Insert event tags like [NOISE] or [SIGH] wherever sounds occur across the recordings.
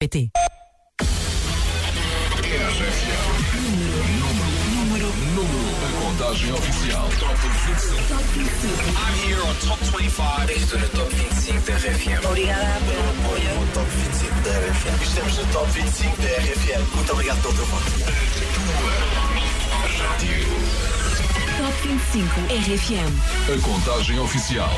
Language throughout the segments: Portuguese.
PT. A contagem oficial. Top 25. I'm here on Top 25. Estou no top 25 da RFM. Obrigada pelo apoio. Top 25 da RFM. Estamos no top 25 da RFM. Muito obrigado pelo teu voto. Top 25 RFM. A contagem oficial.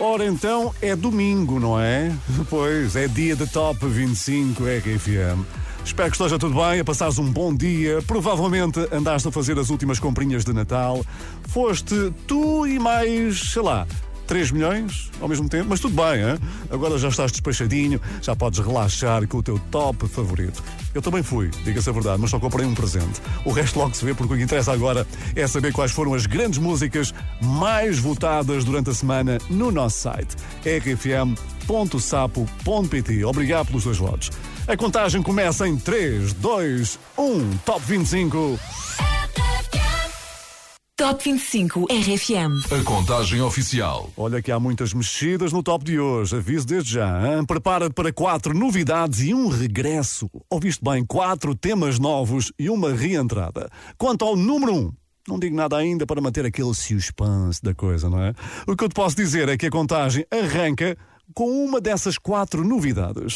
Ora então, é domingo, não é? Pois, é dia de Top 25 RFM. Espero que esteja tudo bem, a passares um bom dia. Provavelmente andaste a fazer as últimas comprinhas de Natal. Foste tu e mais, sei lá, 3 milhões ao mesmo tempo, mas tudo bem, hein? agora já estás despachadinho, já podes relaxar com o teu top favorito. Eu também fui, diga-se a verdade, mas só comprei um presente. O resto logo se vê, porque o que interessa agora é saber quais foram as grandes músicas mais votadas durante a semana no nosso site rfm.sapo.pt. Obrigado pelos dois votos. A contagem começa em 3, 2, 1, Top 25. Top 25 RFM. A contagem oficial. Olha que há muitas mexidas no top de hoje, aviso desde já. Prepara-te para quatro novidades e um regresso. Ouviste bem, quatro temas novos e uma reentrada. Quanto ao número um, não digo nada ainda para manter aquele suspense da coisa, não é? O que eu te posso dizer é que a contagem arranca com uma dessas quatro novidades.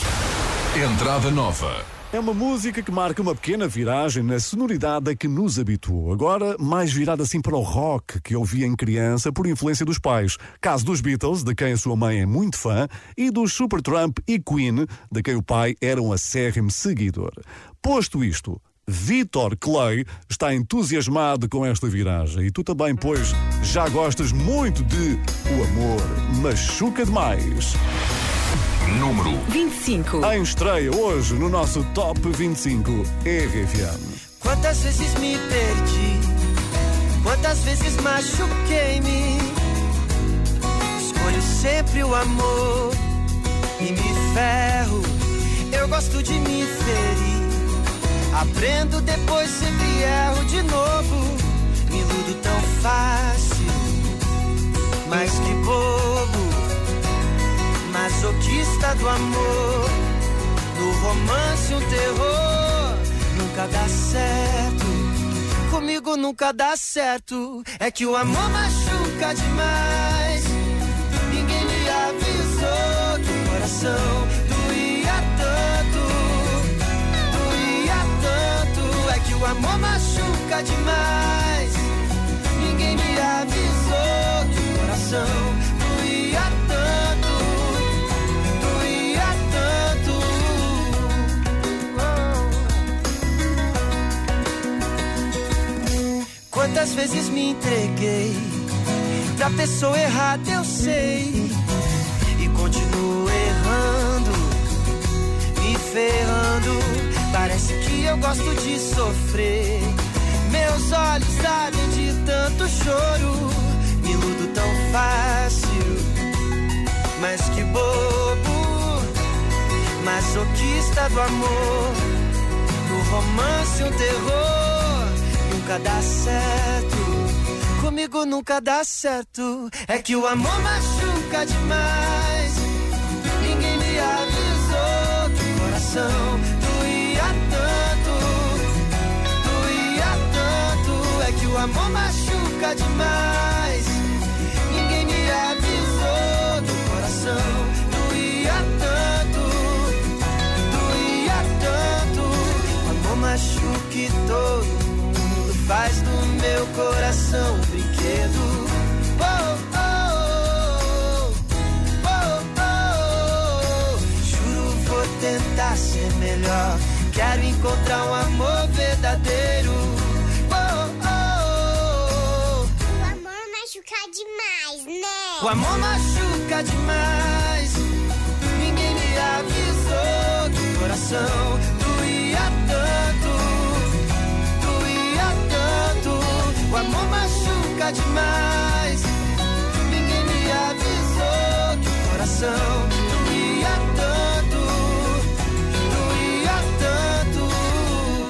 Entrada nova. É uma música que marca uma pequena viragem na sonoridade a que nos habituou. Agora, mais virada assim para o rock que ouvia em criança por influência dos pais. Caso dos Beatles, de quem a sua mãe é muito fã, e dos Supertramp e Queen, de quem o pai era um acérrimo seguidor. Posto isto, Vitor Clay está entusiasmado com esta viragem. E tu também, pois, já gostas muito de O Amor Machuca Demais. Número 25. Em estreia hoje no nosso Top 25 RFM. Quantas vezes me perdi, quantas vezes machuquei-me. Escolho sempre o amor e me ferro. Eu gosto de me ferir. Aprendo depois, sempre erro de novo. Me iludo tão fácil, mas que bobo. Masoquista do amor, no romance um terror. Nunca dá certo, comigo nunca dá certo. É que o amor machuca demais. Ninguém me avisou que o coração doía tanto, doía tanto. É que o amor machuca demais. Ninguém me avisou que o coração Quantas vezes me entreguei pra pessoa errada, eu sei. E continuo errando, me ferrando. Parece que eu gosto de sofrer. Meus olhos sabem de tanto choro. Me iludo tão fácil, mas que bobo. Masoquista do amor, no romance um terror. Nunca dá certo, comigo nunca dá certo. É que o amor machuca demais. Ninguém me avisou que o coração doía tanto, doía tanto. É que o amor machuca demais. Ninguém me avisou que o coração doía tanto, doía tanto. O amor machuca todo faz do meu coração um brinquedo. Oh, oh, oh, oh. Juro vou tentar ser melhor. Quero encontrar um amor verdadeiro. Oh, oh, O amor machuca demais, né? O amor machuca demais. Ninguém me avisou que o coração demais. Ninguém me avisou que o coração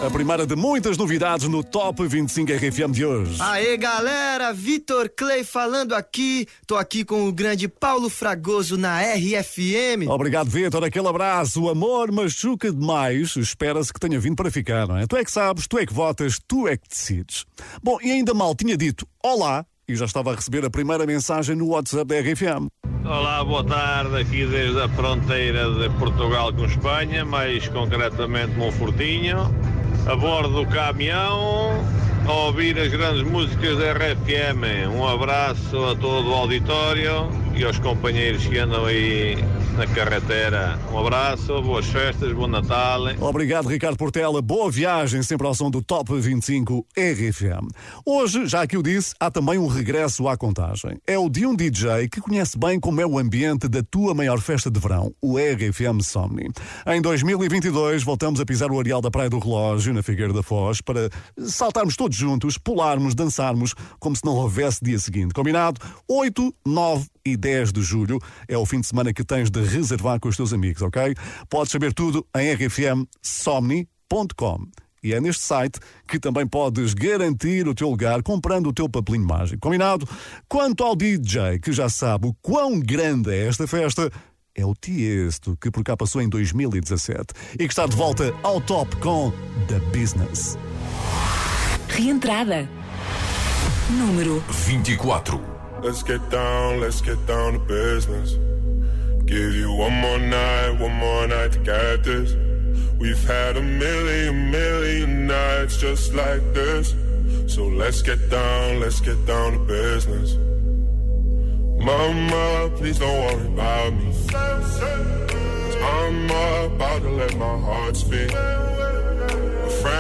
A primeira de muitas novidades no Top 25 RFM de hoje. Aê galera, Vitor Clay falando aqui. Tô aqui com o grande Paulo Fragoso na RFM. Obrigado, Vitor. Aquele abraço. O amor machuca demais. Espera-se que tenha vindo para ficar, não é? Tu é que sabes, tu é que votas, tu é que decides. Bom, e ainda mal tinha dito olá e já estava a receber a primeira mensagem no WhatsApp da RFM. Olá, boa tarde, aqui desde a fronteira de Portugal com Espanha, mais concretamente Monfortinho, a bordo do caminhão, a ouvir as grandes músicas da RFM. Um abraço a todo o auditório e aos companheiros que andam aí na carretera. Um abraço, boas festas, bom Natal. Obrigado, Ricardo Portela. Boa viagem, sempre ao som do Top 25 RFM. Hoje, já que eu disse, há também um regresso à contagem. É o de um DJ que conhece bem como é o ambiente da tua maior festa de verão, o RFM Somni. Em 2022, voltamos a pisar o areal da Praia do Relógio, na Figueira da Foz, para saltarmos todos juntos, pularmos, dançarmos, como se não houvesse dia seguinte. Combinado? 8, 9 e 10 de julho é o fim de semana que tens de reservar com os teus amigos, ok? Podes saber tudo em rfmsomni.com. E é neste site que também podes garantir o teu lugar comprando o teu papelinho mágico. Combinado? Quanto ao DJ, que já sabe o quão grande é esta festa, é o Tiesto, que por cá passou em 2017 e que está de volta ao top com The Business. Reentrada. Número 24. Let's get down, let's get down to business. Give you one more night, one more night to get this. We've had a million, million nights just like this. So let's get down, let's get down to business. Mama, please don't worry about me. i I'm about to let my heart speak.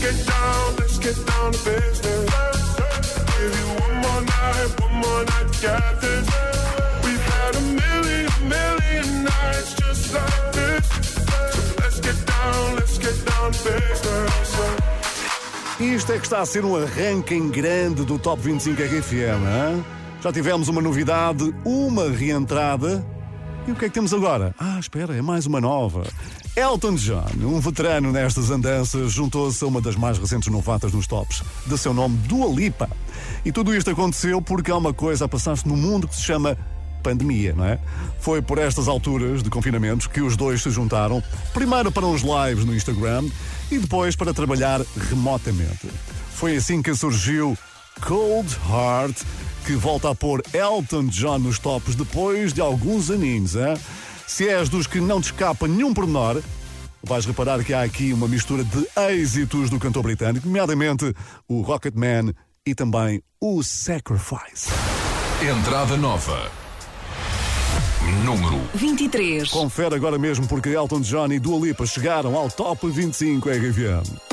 Get down, let's get down to business. Give you one more night, one more night this. We've had a million, million nights just like this. So let's get down, let's get down to business. Isto é que está a ser um arranque em grande do Top 25 RFM, hein? Já tivemos uma novidade, uma reentrada. E o que é que temos agora? Ah, espera, é mais uma nova. Elton John, um veterano nestas andanças, juntou-se a uma das mais recentes novatas nos tops, de seu nome Dua Lipa. E tudo isto aconteceu porque há uma coisa a passar-se no mundo que se chama pandemia, não é? Foi por estas alturas de confinamentos que os dois se juntaram, primeiro para uns lives no Instagram e depois para trabalhar remotamente. Foi assim que surgiu Cold Heart, que volta a pôr Elton John nos tops depois de alguns aninhos, hein? Se és dos que não te escapa nenhum pormenor, vais reparar que há aqui uma mistura de êxitos do cantor britânico, nomeadamente o Rocketman e também o Sacrifice. Entrada nova. Número 23. Confere agora mesmo porque Elton John e Dua Lipa chegaram ao Top 25 RFM.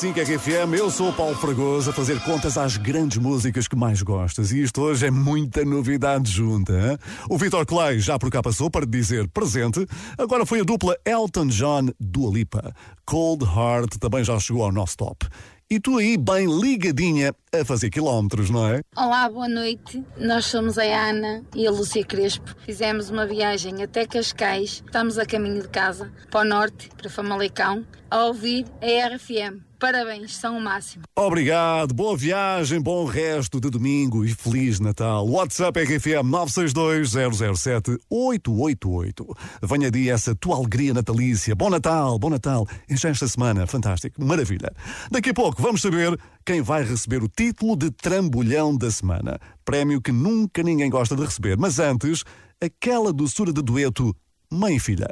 95 RFM, é eu sou o Paulo Fragoso a fazer contas às grandes músicas que mais gostas. E isto hoje é muita novidade junta. Hein? O Vitor Clay já por cá passou para dizer presente. Agora foi a dupla Elton John do Alipa, Cold Heart também já chegou ao nosso top. E tu aí bem ligadinha a fazer quilómetros, não é? Olá, boa noite. Nós somos a Ana e a Lúcia Crespo. Fizemos uma viagem até Cascais. Estamos a caminho de casa, para o norte, para Famalicão, a ouvir a RFM. Parabéns, são o máximo. Obrigado, boa viagem, bom resto de domingo e Feliz Natal. WhatsApp RFM 962-007-888. Venha de essa tua alegria natalícia. Bom Natal, bom Natal. E já esta semana, fantástico, maravilha. Daqui a pouco vamos saber quem vai receber o título de trambolhão da semana. Prémio que nunca ninguém gosta de receber. Mas antes, aquela doçura de dueto mãe e filha.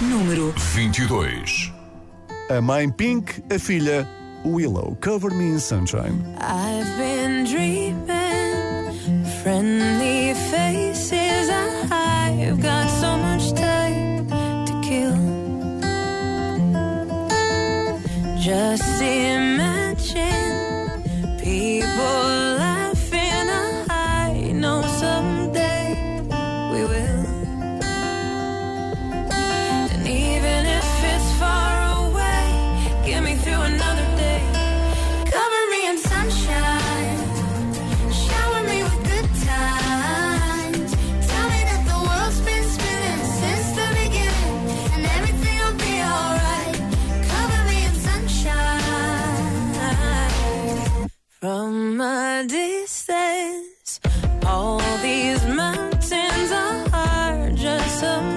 Número 22. A mãe Pink, a filha Willow. Cover Me in Sunshine. I've been dreaming friendly faces. I've got so much time to kill. Just imagine From a distance, all these mountains are just some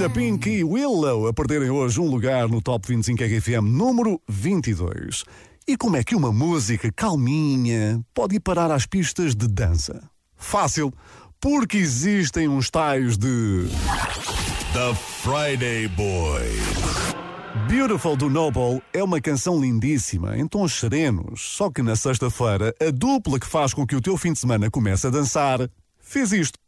filha, Pink e Willow a perderem hoje um lugar no Top 25 RFM número 22. E como é que uma música calminha pode ir parar às pistas de dança? Fácil, porque existem uns tais de. The Friday Boys. Beautiful do Noble é uma canção lindíssima, em tons serenos. Só que na sexta-feira, a dupla que faz com que o teu fim de semana comece a dançar fez isto.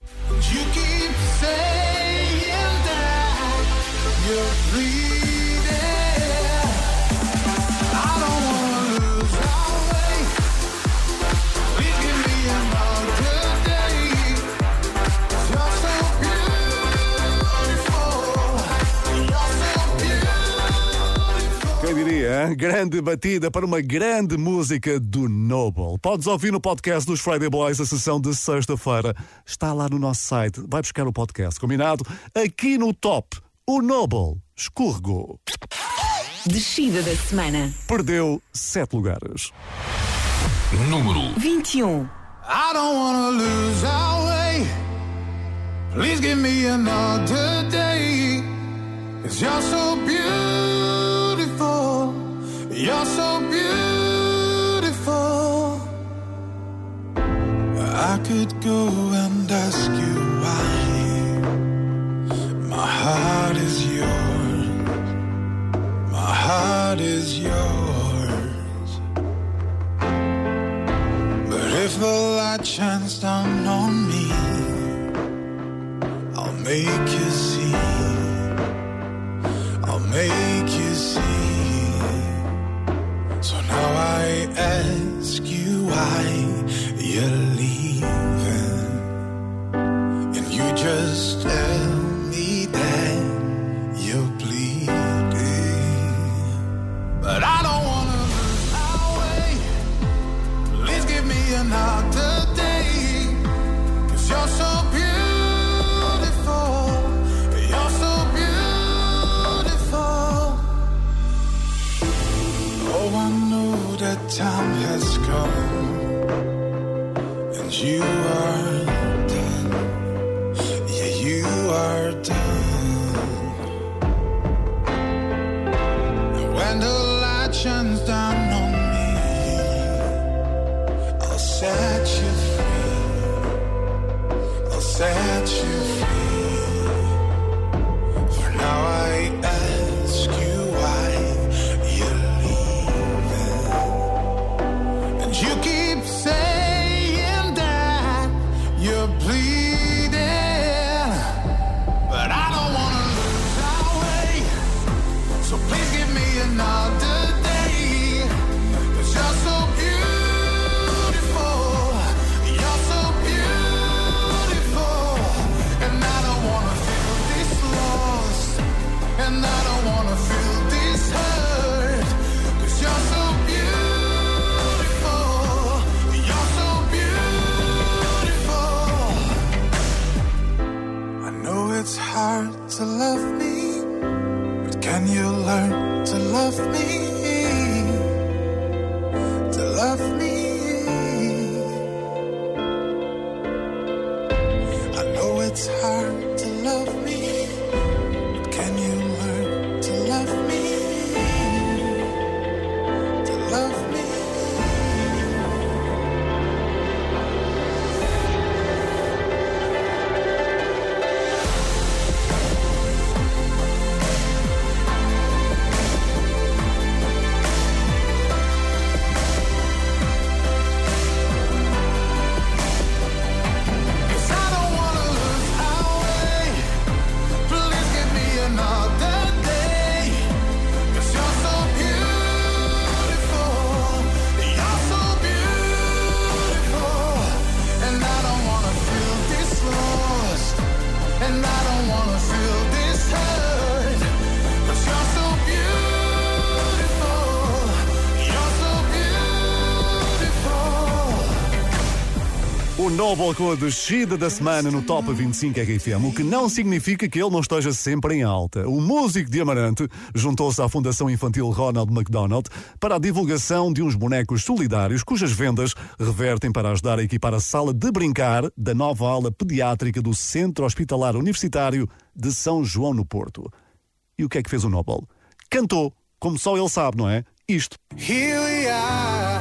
Grande batida para uma grande música do Noble. Podes ouvir no podcast dos Friday Boys a sessão de sexta-feira. Está lá no nosso site. Vai buscar o podcast, combinado? Aqui no top, o Noble escorregou. Descida da semana. Perdeu sete lugares. Número 21. I don't wanna lose our way. Please give me another day. Cause you're so beautiful. You're so beautiful. I could go and ask you why. My heart is yours. My heart is yours. But if the light shines down on me, I'll make you see. I'll make you see. So now I ask you why you're Noble com a descida da semana no Top 25 RFM, o que não significa que ele não esteja sempre em alta. O músico de Amarante juntou-se à Fundação Infantil Ronald McDonald para a divulgação de uns bonecos solidários cujas vendas revertem para ajudar a equipar a sala de brincar da nova ala pediátrica do Centro Hospitalar Universitário de São João no Porto. E o que é que fez o Noble? Cantou, como só ele sabe, não é? Isto. Here we are,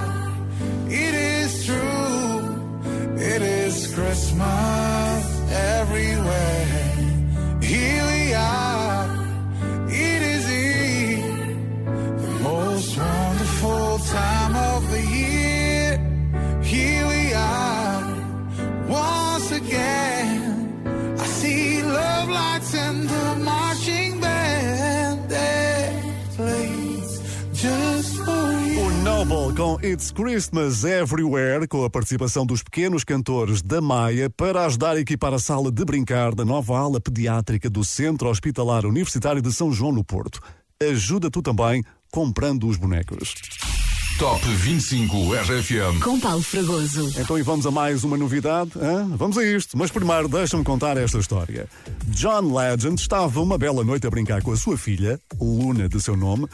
Christmas Noble com It's Christmas Everywhere, com a participação dos pequenos cantores da Maia, para ajudar a equipar a sala de brincar da nova ala pediátrica do Centro Hospitalar Universitário de São João no Porto. Ajuda tu também comprando os bonecos. Top 25 RFM. Com Paulo Fragoso. Então e vamos a mais uma novidade? hã? Vamos a isto, mas primeiro deixa-me contar esta história. John Legend estava uma bela noite a brincar com a sua filha, Luna de seu nome,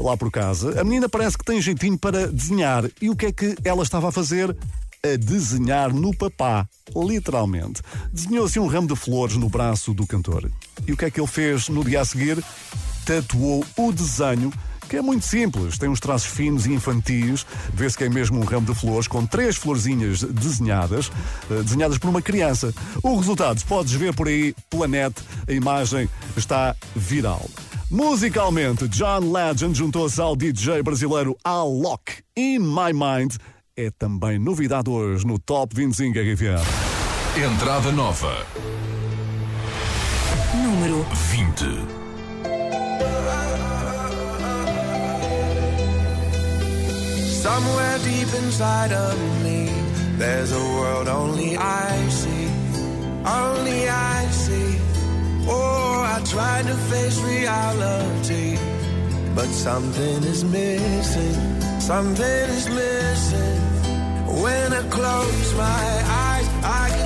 lá por casa. A menina parece que tem jeitinho para desenhar. E o que é que ela estava a fazer? A desenhar no papá, literalmente. Desenhou-se um ramo de flores no braço do cantor. E o que é que ele fez no dia a seguir? Tatuou o desenho que é muito simples, tem uns traços finos e infantis, vê-se que é mesmo um ramo de flores com três florzinhas desenhadas, eh, desenhadas por uma criança. O resultado, podes ver por aí pela net, a imagem está viral. Musicalmente, John Legend juntou-se ao DJ brasileiro Alok. In My Mind é também novidade hoje no Top 25 RFM. Entrada nova. Número 20. Somewhere deep inside of me, there's a world only I see, only I see. Oh, I tried to face reality, but something is missing, something is missing. When I close my eyes, I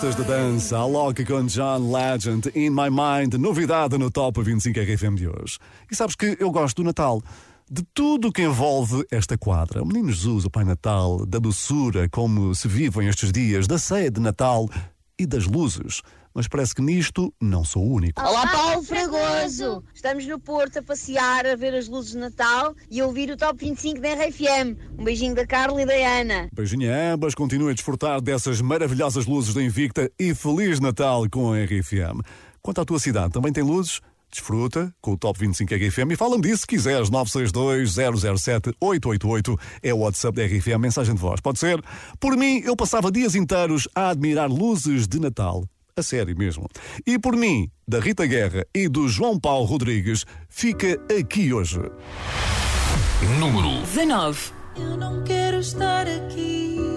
as altas pistas de dança, a Loki com John Legend, In My Mind, novidade no Top 25 RFM de hoje. E sabes que eu gosto do Natal. De tudo o que envolve esta quadra. O Menino Jesus, o Pai Natal, da doçura, como se vivem estes dias, da ceia de Natal e das luzes. Mas parece que nisto não sou o único. Olá, Paulo Fragoso! Estamos no Porto a passear, a ver as luzes de Natal e a ouvir o Top 25 da RFM. Um beijinho da Carla e da Ana. Beijinho a ambas, continue a desfrutar dessas maravilhosas luzes da Invicta e Feliz Natal com a RFM. Quanto à tua cidade, também tem luzes? Desfruta com o Top 25 RFM e fala-me disso se quiseres. 962-007-888 é o WhatsApp da RFM, mensagem de voz. Pode ser? Por mim, eu passava dias inteiros a admirar luzes de Natal. A sério mesmo. E por mim, da Rita Guerra e do João Paulo Rodrigues, fica aqui hoje. Número 19. Eu não quero estar aqui.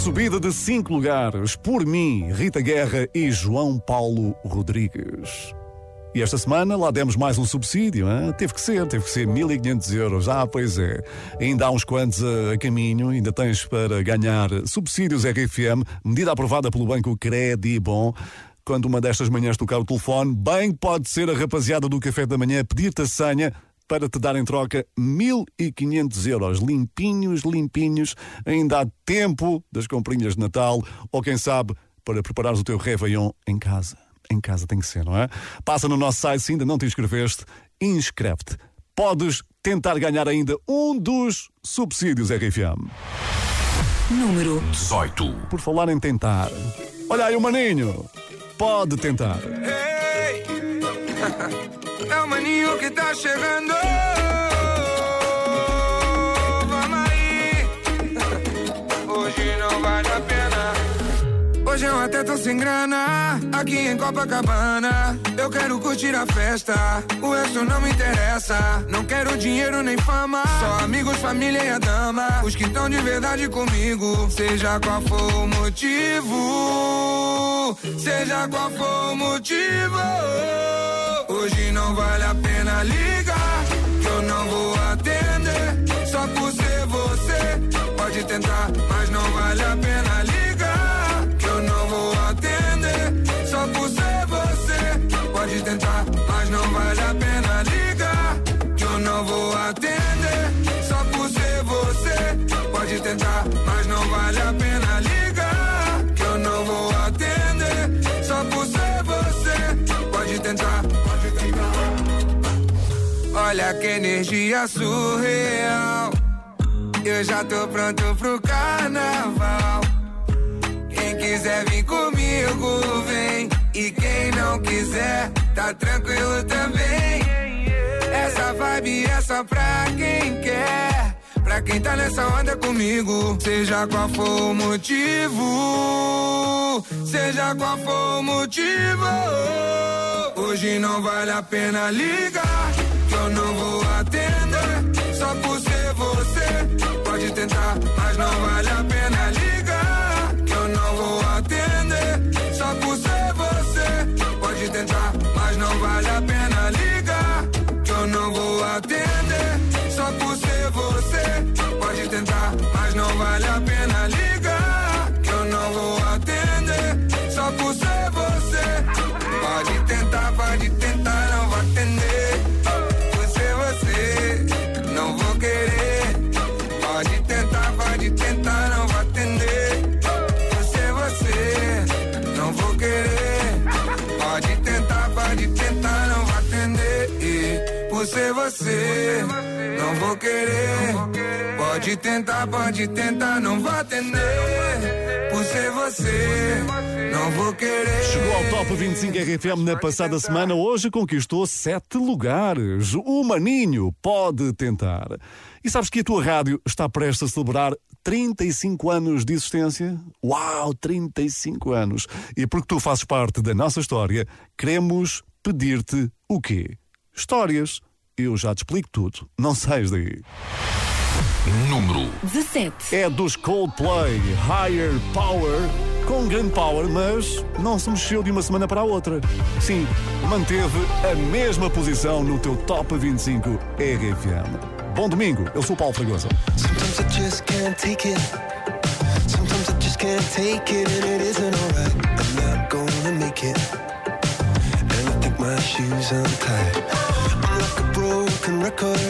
Subida de cinco lugares por mim, Rita Guerra e João Paulo Rodrigues. E esta semana lá demos mais um subsídio, hein? teve que ser, teve que ser 1500 euros. Ah, pois é. Ainda há uns quantos a, a caminho, ainda tens para ganhar subsídios RFM, medida aprovada pelo Banco Credibon. Quando uma destas manhãs tocar o telefone, bem pode ser a rapaziada do café da manhã pedir-te a senha para te dar em troca 1500 euros. Limpinhos, limpinhos. Ainda há tempo das comprinhas de Natal ou, quem sabe, para preparares o teu Réveillon em casa. Em casa tem que ser, não é? Passa no nosso site, se ainda não te inscreveste, inscreve-te. Podes tentar ganhar ainda um dos subsídios RFM. Número 18. Por falar em tentar, olha aí o maninho. Pode tentar. Ei, [LAUGHS] é o maninho que tá chegando. Vamos aí. Hoje não vale a pena. Hoje eu até tô sem grana, aqui em Copacabana. Eu quero curtir a festa, o resto não me interessa. Não quero dinheiro nem fama, só amigos, família e a dama. Os que estão de verdade comigo, seja qual for o motivo. Seja qual for o motivo. Hoje não vale a pena ligar, que eu não vou atender. Só por ser você, pode tentar, mas não vale a pena que energia surreal. Eu já tô pronto pro carnaval. Quem quiser vir comigo, vem. E quem não quiser, tá tranquilo também. Essa vibe é só pra quem quer. Pra quem tá nessa onda comigo, seja qual for o motivo, seja qual for o motivo. Hoje não vale a pena ligar, eu não vou atender. Só por ser você, pode tentar, mas não vale a pena ligar, vou querer. Pode tentar, pode tentar, não vou atender. Por ser você, não vou querer. Chegou ao Top 25 RFM na passada semana, hoje conquistou sete lugares. O Maninho pode tentar. E sabes que a tua rádio está prestes a celebrar 35 anos de existência? Uau, 35 anos! E porque tu fazes parte da nossa história, queremos pedir-te o quê? Histórias. Eu já te explico tudo. Não sais daí. Número 17. É dos Coldplay, Higher Power, com grande power, mas não se mexeu de uma semana para a outra. Sim, manteve a mesma posição no teu Top 25 RFM. Bom domingo, eu sou o Paulo Fragoso. Sometimes record.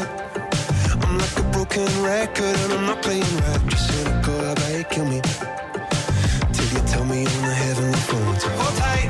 I'm like a broken record, and I'm not playing right. Just cynical, about you kill me? Till you tell me on the heavenly phone. Hold tight.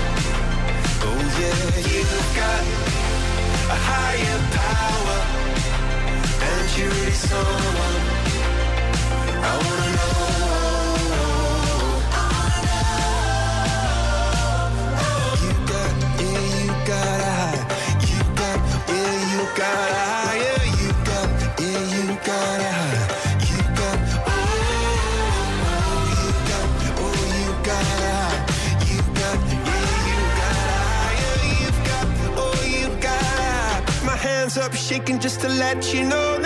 Someone I wanna know. Hands up, shaking just to let you know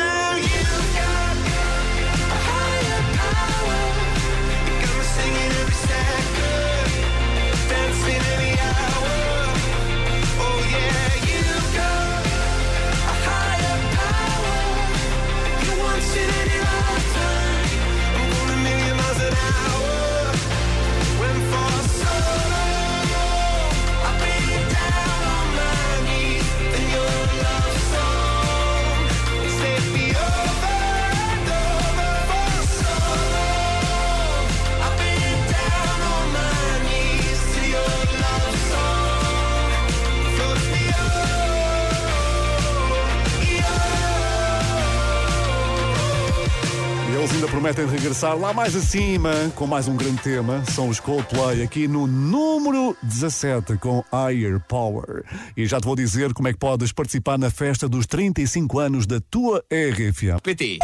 prometem regressar lá mais acima com mais um grande tema. São os Coldplay aqui no número 17 com Higher Power. E já te vou dizer como é que podes participar na festa dos 35 anos da tua RFM. PT.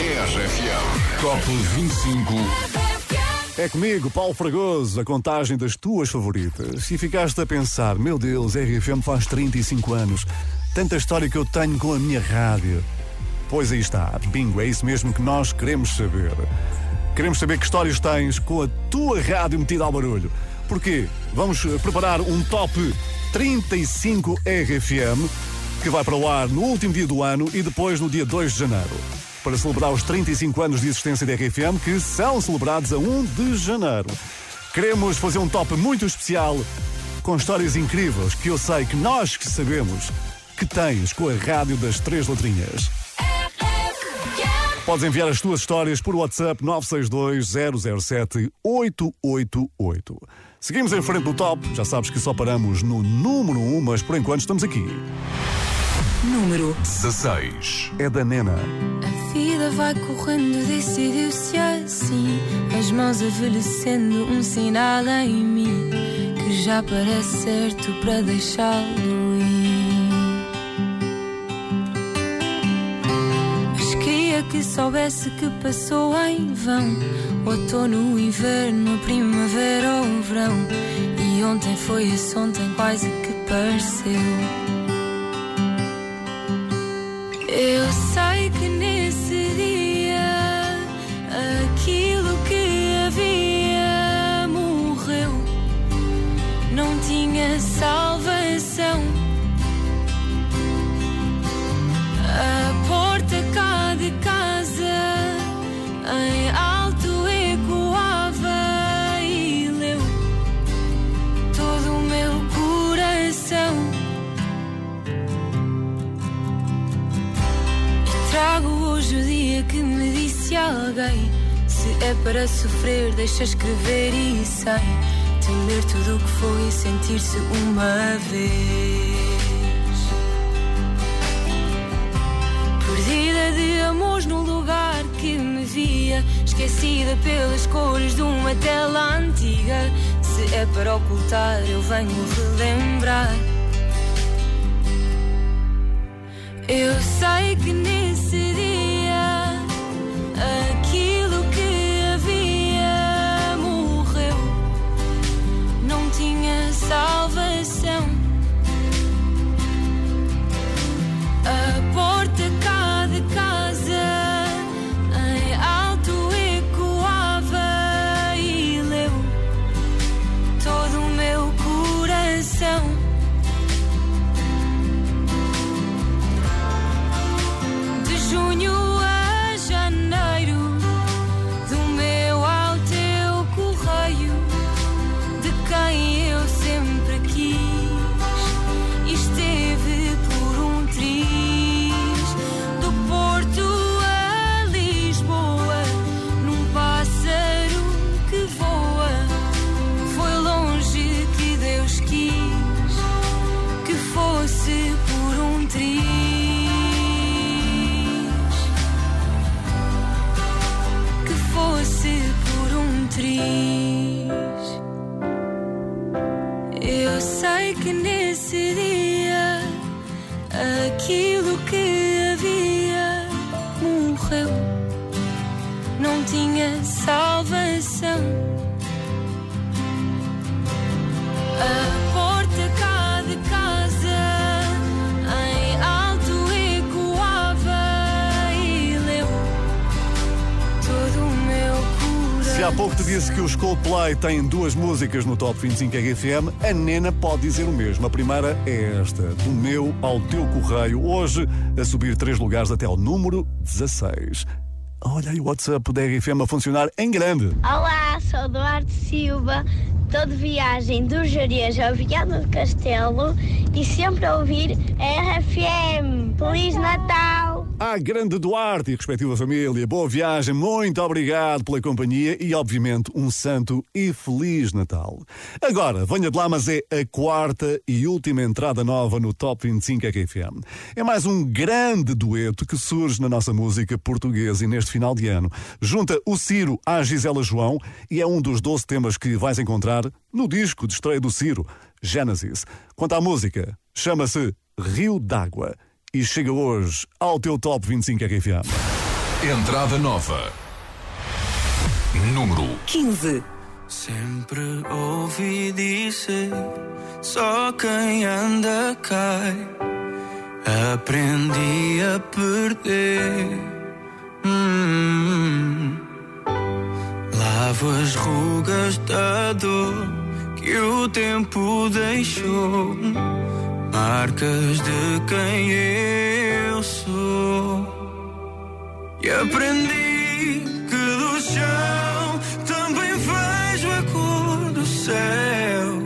RFM Top 25 É comigo, Paulo Fragoso, a contagem das tuas favoritas. E ficaste a pensar, meu Deus, RFM faz 35 anos. Tanta história que eu tenho com a minha rádio. Pois aí está, bingo, é isso mesmo que nós queremos saber. Queremos saber que histórias tens com a tua rádio metida ao barulho. Porquê? Vamos eh, preparar um top 35 RFM que vai para o ar no último dia do ano e depois no dia 2 de janeiro. Para celebrar os 35 anos de existência da RFM, que são celebrados a 1 de janeiro. Queremos fazer um top muito especial com histórias incríveis que eu sei que nós que sabemos que tens com a rádio das três letrinhas. Podes enviar as tuas histórias por WhatsApp 962-007-888. Seguimos em frente no top. Já sabes que só paramos no número 1, mas por enquanto estamos aqui. Número 16. É da Nena. A vida vai correndo, decidiu-se assim. As mãos envelhecendo, um sinal em mim que já parece certo para deixá-lo ir. Que soubesse que passou em vão. Outono, inverno, primavera ou verão. E ontem foi esse ontem, quase que pareceu. Eu é para sofrer, deixa escrever e sem temer tudo o que foi e sentir-se uma vez. Perdida de amores num lugar que me via, esquecida pelas cores de uma tela antiga. Se é para ocultar, eu venho relembrar. Eu sei que nesse disse que os Coldplay têm duas músicas no Top 25 RFM, a Nena pode dizer o mesmo. A primeira é esta, do meu ao teu correio, hoje a subir três lugares até ao número 16. Olha aí o WhatsApp da RFM a funcionar em grande. Olá, sou Duarte Silva, estou de viagem do Jerez ao Viana do Castelo e sempre a ouvir a RFM. Feliz Natal! À grande Duarte e respectiva família, boa viagem, muito obrigado pela companhia e, obviamente, um santo e feliz Natal. Agora, venha de lá, mas é a quarta e última entrada nova no Top 25 RFM. É mais um grande dueto que surge na nossa música portuguesa e neste final de ano. Junta o Ciro à Gisela João e é um dos 12 temas que vais encontrar no disco de estreia do Ciro, Genesis. Quanto à música, chama-se Rio d'Água e chega hoje ao teu Top 25 RFM. Entrada nova. Número 15. Sempre ouvi dizer: só quem anda cai. Aprendi a perder. Hum. Lavo as rugas da dor que o tempo deixou. Marcas de quem eu sou. E aprendi que do chão também vejo a cor do céu.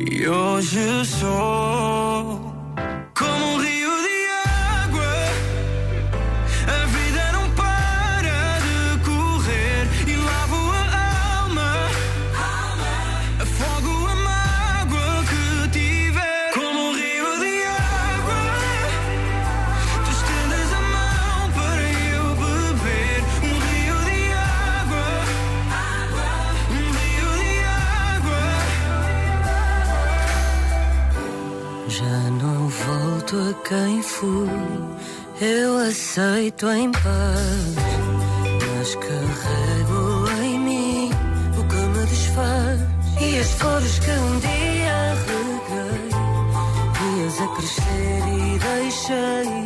E hoje sou volto a quem fui. Eu aceito em paz, mas carrego em mim o que me desfaz. E as flores que um dia reguei vias a crescer e deixei.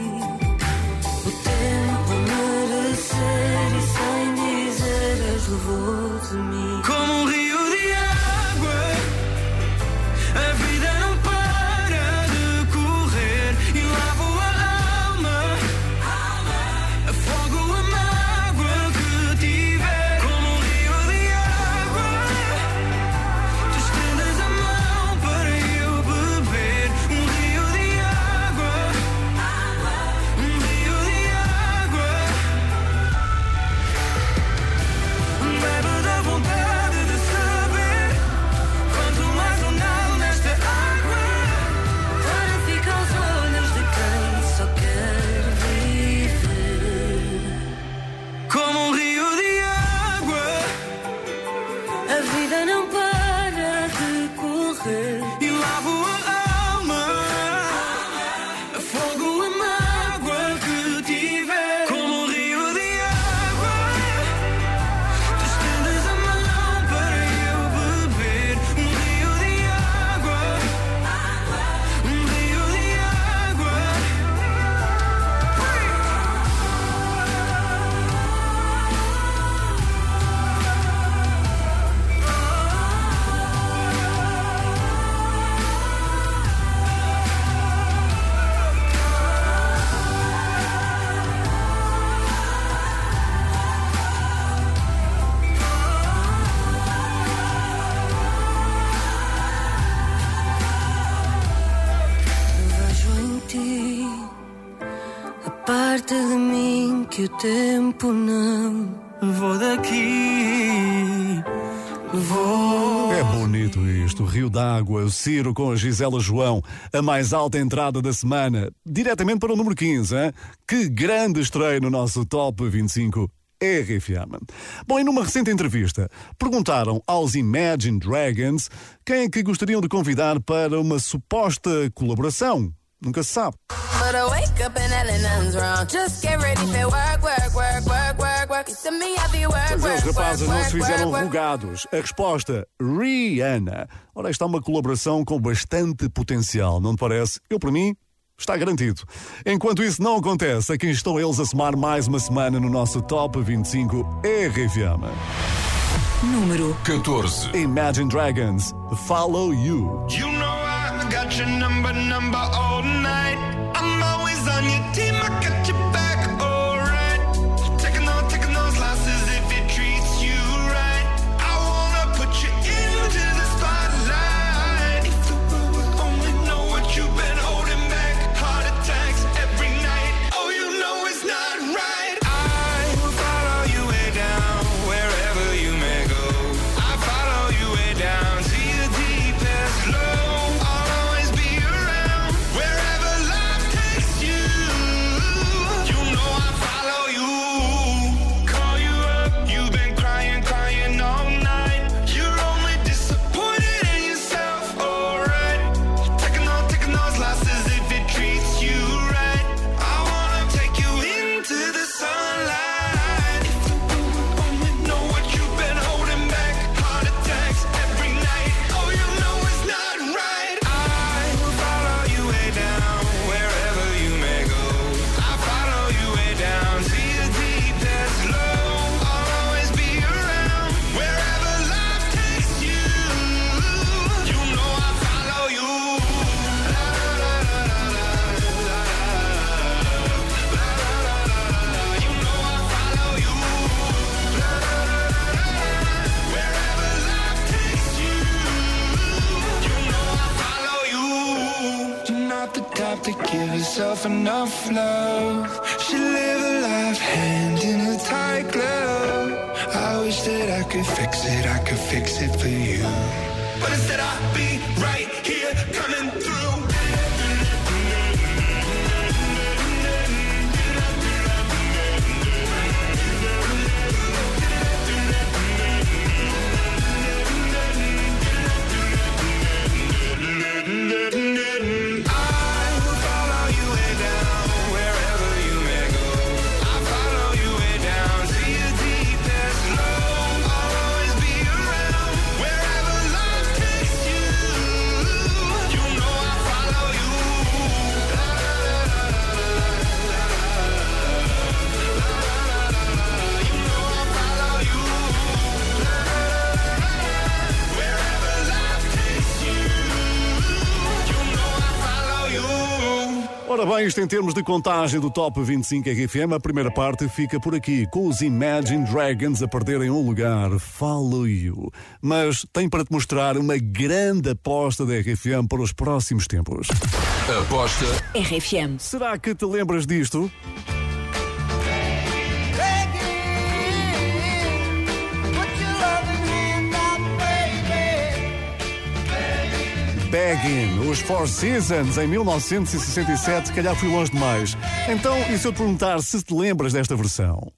tempo não vou daqui. Vou. É bonito isto, Rio d'Água, o Ciro com a Gisela João, a mais alta entrada da semana, diretamente para o número 15, hein? que grande estreia no nosso Top 25 RFM. Bom, e numa recente entrevista, perguntaram aos Imagine Dragons quem é que gostariam de convidar para uma suposta colaboração Nunca se sabe. É, os rapazes não se fizeram rogados. A resposta, Rihanna. Ora, está uma colaboração com bastante potencial, não te parece? Eu, para mim, está garantido. Enquanto isso não acontece, aqui estão eles a somar mais uma semana no nosso Top 25 RFM. Número 14. Imagine Dragons, Follow You. You know I got your number, number. Ora bem, isto em termos de contagem do Top 25 RFM, a primeira parte fica por aqui, com os Imagine Dragons a perderem um lugar. Follow you. Mas tem para te mostrar uma grande aposta da RFM para os próximos tempos. Aposta RFM. Será que te lembras disto? Begging, os Four Seasons, em 1967, se calhar fui longe demais. Então, e se eu te perguntar se te lembras desta versão?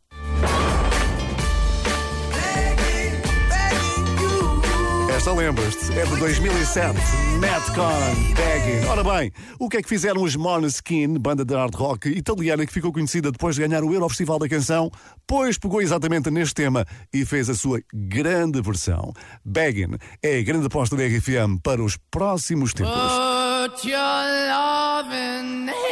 Esta lembras-te, é de 2007, Metcon, Begging. Ora bem, o que é que fizeram os Måneskin, banda de hard rock italiana que ficou conhecida depois de ganhar o Eurofestival da Canção? Pois pegou exatamente neste tema e fez a sua grande versão. Begging é a grande aposta da RFM para os próximos tempos. Put your loving hand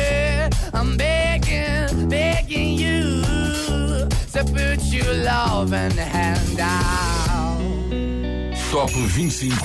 So put your loving hand out. Top 25